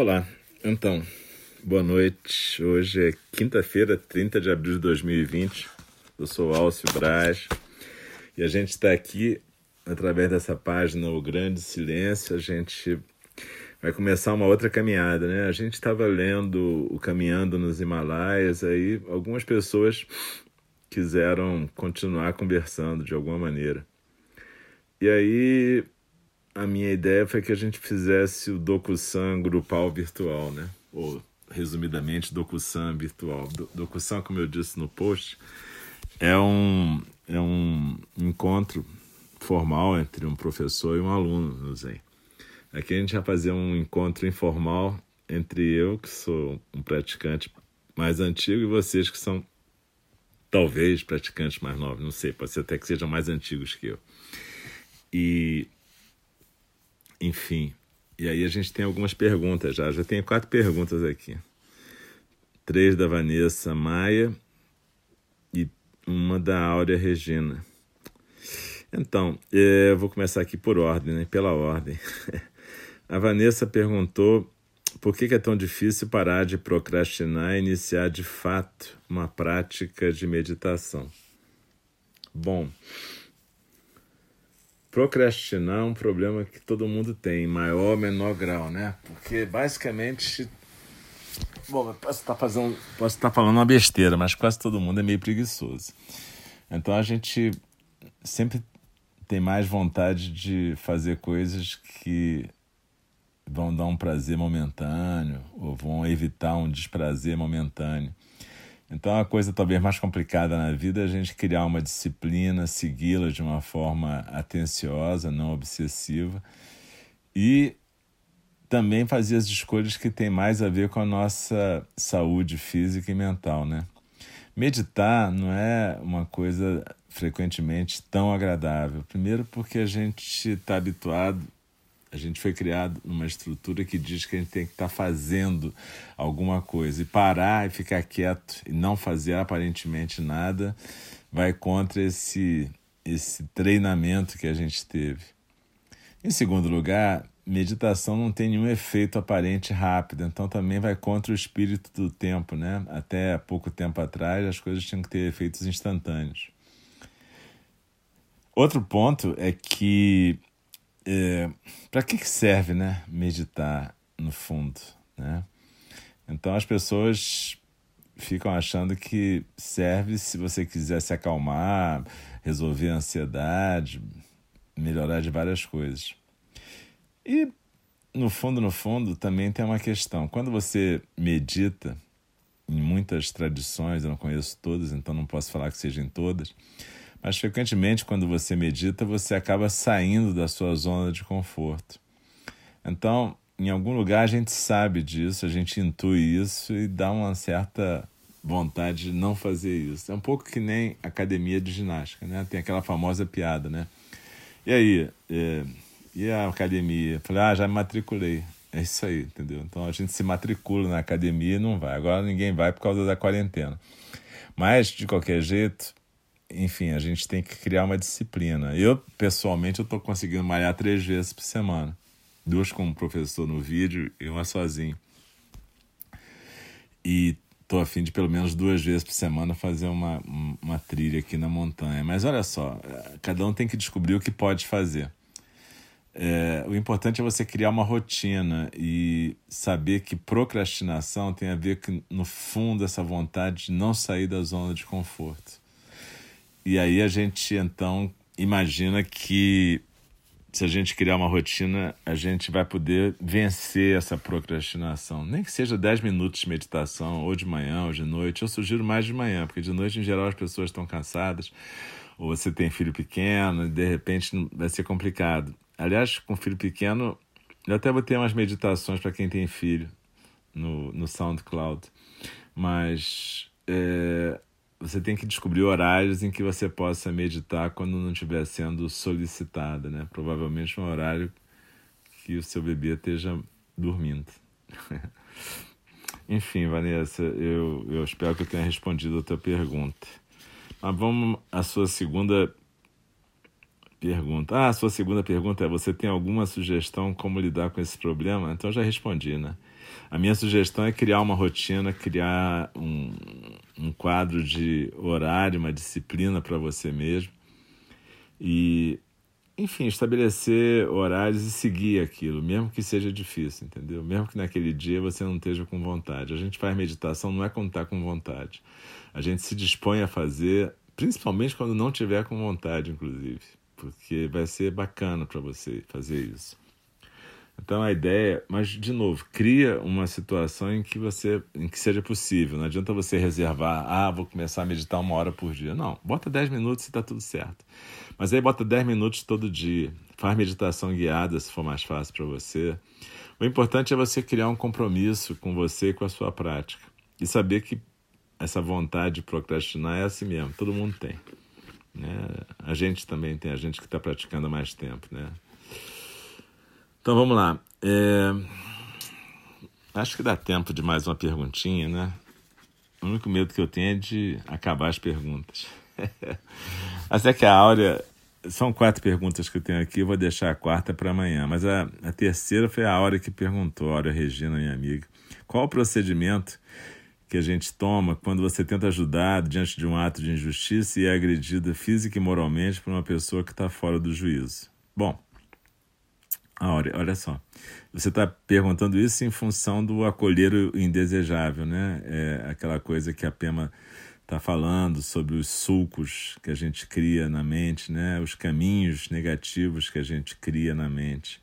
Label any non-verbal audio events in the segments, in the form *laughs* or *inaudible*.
Olá, então, boa noite. Hoje é quinta-feira, 30 de abril de 2020. Eu sou Alcio Braz e a gente está aqui através dessa página O Grande Silêncio. A gente vai começar uma outra caminhada, né? A gente estava lendo o Caminhando nos Himalaias, aí algumas pessoas quiseram continuar conversando de alguma maneira. E aí a minha ideia foi que a gente fizesse o DocuSan grupal virtual, né? Ou, resumidamente, DocuSan virtual. DocuSan, como eu disse no post, é um, é um encontro formal entre um professor e um aluno no Zen. Aqui a gente vai fazer um encontro informal entre eu, que sou um praticante mais antigo, e vocês que são talvez praticantes mais novos, não sei, pode ser até que sejam mais antigos que eu. E enfim, e aí a gente tem algumas perguntas já. Já tenho quatro perguntas aqui. Três da Vanessa Maia e uma da Áurea Regina. Então, é, eu vou começar aqui por ordem, né? pela ordem. *laughs* A Vanessa perguntou por que é tão difícil parar de procrastinar e iniciar de fato uma prática de meditação. Bom, procrastinar é um problema que todo mundo tem, em maior ou menor grau, né? Porque basicamente. Bom, posso estar, fazendo, posso estar falando uma besteira, mas quase todo mundo é meio preguiçoso. Então a gente sempre tem mais vontade de fazer coisas que vão dar um prazer momentâneo ou vão evitar um desprazer momentâneo. Então, a coisa talvez mais complicada na vida é a gente criar uma disciplina, segui-la de uma forma atenciosa, não obsessiva, e também fazer as escolhas que têm mais a ver com a nossa saúde física e mental, né? Meditar não é uma coisa frequentemente tão agradável. Primeiro, porque a gente está habituado a gente foi criado numa estrutura que diz que a gente tem que estar tá fazendo alguma coisa. E parar e ficar quieto e não fazer aparentemente nada vai contra esse, esse treinamento que a gente teve. Em segundo lugar, meditação não tem nenhum efeito aparente rápido, então também vai contra o espírito do tempo, né? Até pouco tempo atrás as coisas tinham que ter efeitos instantâneos. Outro ponto é que é, para que, serve, né, meditar no fundo, né? Então as pessoas ficam achando que serve se você quiser se acalmar, resolver a ansiedade, melhorar de várias coisas. E no fundo, no fundo, também tem uma questão. Quando você medita, em muitas tradições, eu não conheço todas, então não posso falar que seja em todas, mas frequentemente, quando você medita, você acaba saindo da sua zona de conforto. Então, em algum lugar a gente sabe disso, a gente intui isso e dá uma certa vontade de não fazer isso. É um pouco que nem academia de ginástica, né? Tem aquela famosa piada, né? E aí, é, e a academia? Falei, ah, já me matriculei. É isso aí, entendeu? Então a gente se matricula na academia e não vai. Agora ninguém vai por causa da quarentena. Mas, de qualquer jeito, enfim, a gente tem que criar uma disciplina. Eu, pessoalmente, eu estou conseguindo malhar três vezes por semana. Duas com um professor no vídeo e uma sozinho. E estou a fim de pelo menos duas vezes por semana fazer uma, uma trilha aqui na montanha. Mas olha só, cada um tem que descobrir o que pode fazer. É, o importante é você criar uma rotina e saber que procrastinação tem a ver com, no fundo, essa vontade de não sair da zona de conforto. E aí a gente então imagina que se a gente criar uma rotina, a gente vai poder vencer essa procrastinação. Nem que seja 10 minutos de meditação, ou de manhã, ou de noite. Eu sugiro mais de manhã, porque de noite, em geral, as pessoas estão cansadas, ou você tem filho pequeno, e de repente vai ser complicado. Aliás, com filho pequeno, eu até vou ter umas meditações para quem tem filho no, no SoundCloud. Mas é, você tem que descobrir horários em que você possa meditar quando não estiver sendo solicitada, né? Provavelmente um horário que o seu bebê esteja dormindo. *laughs* Enfim, Vanessa, eu, eu espero que eu tenha respondido a tua pergunta. Mas vamos à sua segunda pergunta. Ah, a sua segunda pergunta é: você tem alguma sugestão como lidar com esse problema? Então já respondi, né? A minha sugestão é criar uma rotina, criar um, um quadro de horário, uma disciplina para você mesmo. E, enfim, estabelecer horários e seguir aquilo, mesmo que seja difícil, entendeu? Mesmo que naquele dia você não esteja com vontade. A gente faz meditação não é quando está com vontade. A gente se dispõe a fazer, principalmente quando não tiver com vontade, inclusive, porque vai ser bacana para você fazer isso. Então a ideia, mas de novo, cria uma situação em que você, em que seja possível. Não adianta você reservar, ah, vou começar a meditar uma hora por dia. Não, bota 10 minutos e está tudo certo. Mas aí bota 10 minutos todo dia. Faz meditação guiada se for mais fácil para você. O importante é você criar um compromisso com você e com a sua prática. E saber que essa vontade de procrastinar é assim mesmo, todo mundo tem. Né? A gente também tem, a gente que está praticando há mais tempo. Né? Então vamos lá. É... Acho que dá tempo de mais uma perguntinha, né? O único medo que eu tenho é de acabar as perguntas. *laughs* Até que a Áurea. São quatro perguntas que eu tenho aqui, eu vou deixar a quarta para amanhã. Mas a, a terceira foi a Áurea que perguntou, a Áurea Regina, minha amiga. Qual o procedimento que a gente toma quando você tenta ajudar diante de um ato de injustiça e é agredida física e moralmente por uma pessoa que está fora do juízo? Bom, Olha, olha só, você está perguntando isso em função do acolher o indesejável, né? É aquela coisa que a Pema está falando sobre os sulcos que a gente cria na mente, né? Os caminhos negativos que a gente cria na mente.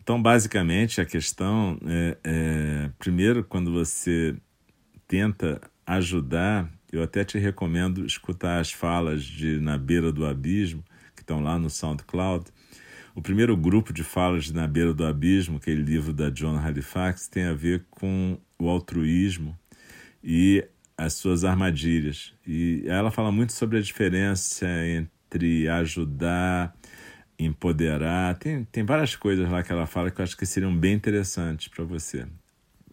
Então, basicamente, a questão é, é primeiro, quando você tenta ajudar, eu até te recomendo escutar as falas de Na Beira do Abismo, que estão lá no SoundCloud o primeiro grupo de falas Na Beira do Abismo, aquele livro da John Halifax, tem a ver com o altruísmo e as suas armadilhas. E ela fala muito sobre a diferença entre ajudar, empoderar. Tem, tem várias coisas lá que ela fala que eu acho que seriam bem interessantes para você.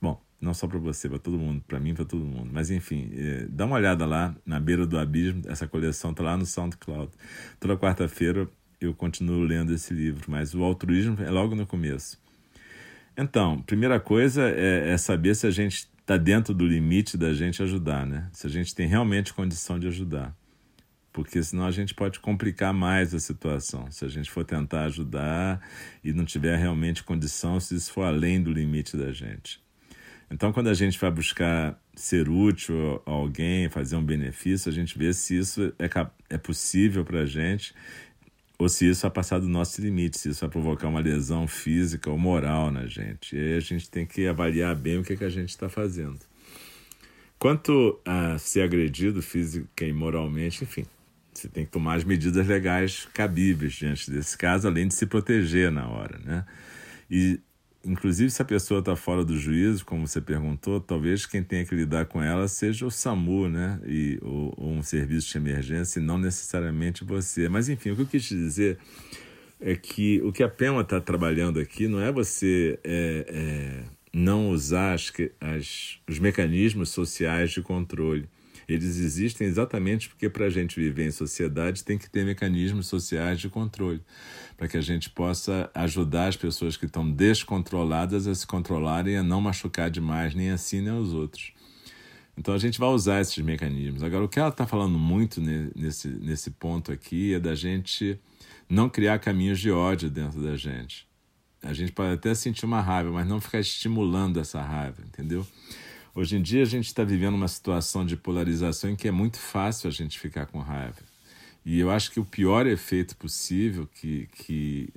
Bom, não só para você, para todo mundo, para mim, para todo mundo. Mas enfim, é, dá uma olhada lá na beira do abismo. Essa coleção está lá no SoundCloud. Toda quarta-feira eu continuo lendo esse livro, mas o altruísmo é logo no começo. Então, primeira coisa é, é saber se a gente está dentro do limite da gente ajudar, né? Se a gente tem realmente condição de ajudar. Porque senão a gente pode complicar mais a situação. Se a gente for tentar ajudar e não tiver realmente condição, se isso for além do limite da gente. Então, quando a gente vai buscar ser útil a alguém, fazer um benefício, a gente vê se isso é, é possível para a gente ou se isso vai passar do nosso limite, se isso vai provocar uma lesão física ou moral na gente. E aí a gente tem que avaliar bem o que, é que a gente está fazendo. Quanto a ser agredido física e moralmente, enfim, você tem que tomar as medidas legais cabíveis diante desse caso, além de se proteger na hora, né? E inclusive se a pessoa está fora do juízo, como você perguntou, talvez quem tenha que lidar com ela seja o SAMU, né? E, ou, ou um serviço de emergência, e não necessariamente você. Mas enfim, o que eu quis dizer é que o que a PEMA está trabalhando aqui não é você é, é, não usar as, as, os mecanismos sociais de controle. Eles existem exatamente porque para a gente viver em sociedade tem que ter mecanismos sociais de controle para que a gente possa ajudar as pessoas que estão descontroladas a se controlarem a não machucar demais nem a si nem aos outros. Então a gente vai usar esses mecanismos. Agora, o que ela está falando muito nesse, nesse ponto aqui é da gente não criar caminhos de ódio dentro da gente. A gente pode até sentir uma raiva, mas não ficar estimulando essa raiva, entendeu? Hoje em dia a gente está vivendo uma situação de polarização em que é muito fácil a gente ficar com raiva. E eu acho que o pior efeito possível que, que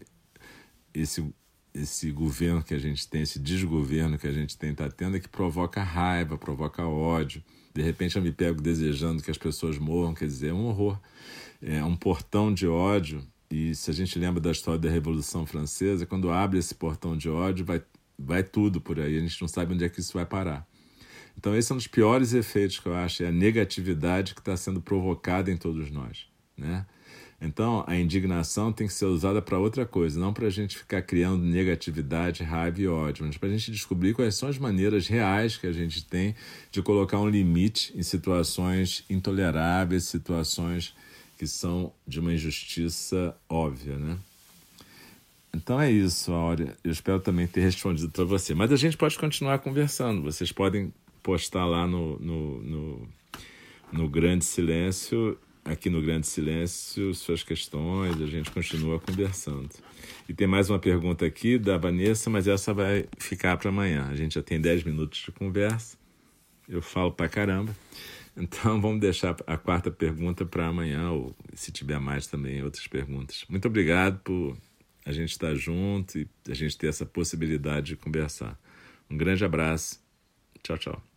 esse, esse governo que a gente tem, esse desgoverno que a gente tem, está tendo, é que provoca raiva, provoca ódio. De repente eu me pego desejando que as pessoas morram, quer dizer, é um horror. É um portão de ódio. E se a gente lembra da história da Revolução Francesa, quando abre esse portão de ódio, vai, vai tudo por aí. A gente não sabe onde é que isso vai parar. Então, esse é um dos piores efeitos que eu acho, é a negatividade que está sendo provocada em todos nós. Né? Então, a indignação tem que ser usada para outra coisa, não para a gente ficar criando negatividade, raiva e ódio, mas para a gente descobrir quais são as maneiras reais que a gente tem de colocar um limite em situações intoleráveis, situações que são de uma injustiça óbvia, né? Então é isso, Áurea. Eu espero também ter respondido para você. Mas a gente pode continuar conversando. Vocês podem postar lá no, no, no, no Grande Silêncio, aqui no Grande Silêncio, suas questões. A gente continua conversando. E tem mais uma pergunta aqui da Vanessa, mas essa vai ficar para amanhã. A gente já tem 10 minutos de conversa. Eu falo para caramba. Então *laughs* vamos deixar a quarta pergunta para amanhã, ou se tiver mais também outras perguntas. Muito obrigado por a gente estar junto e a gente ter essa possibilidade de conversar. Um grande abraço. Tchau, tchau.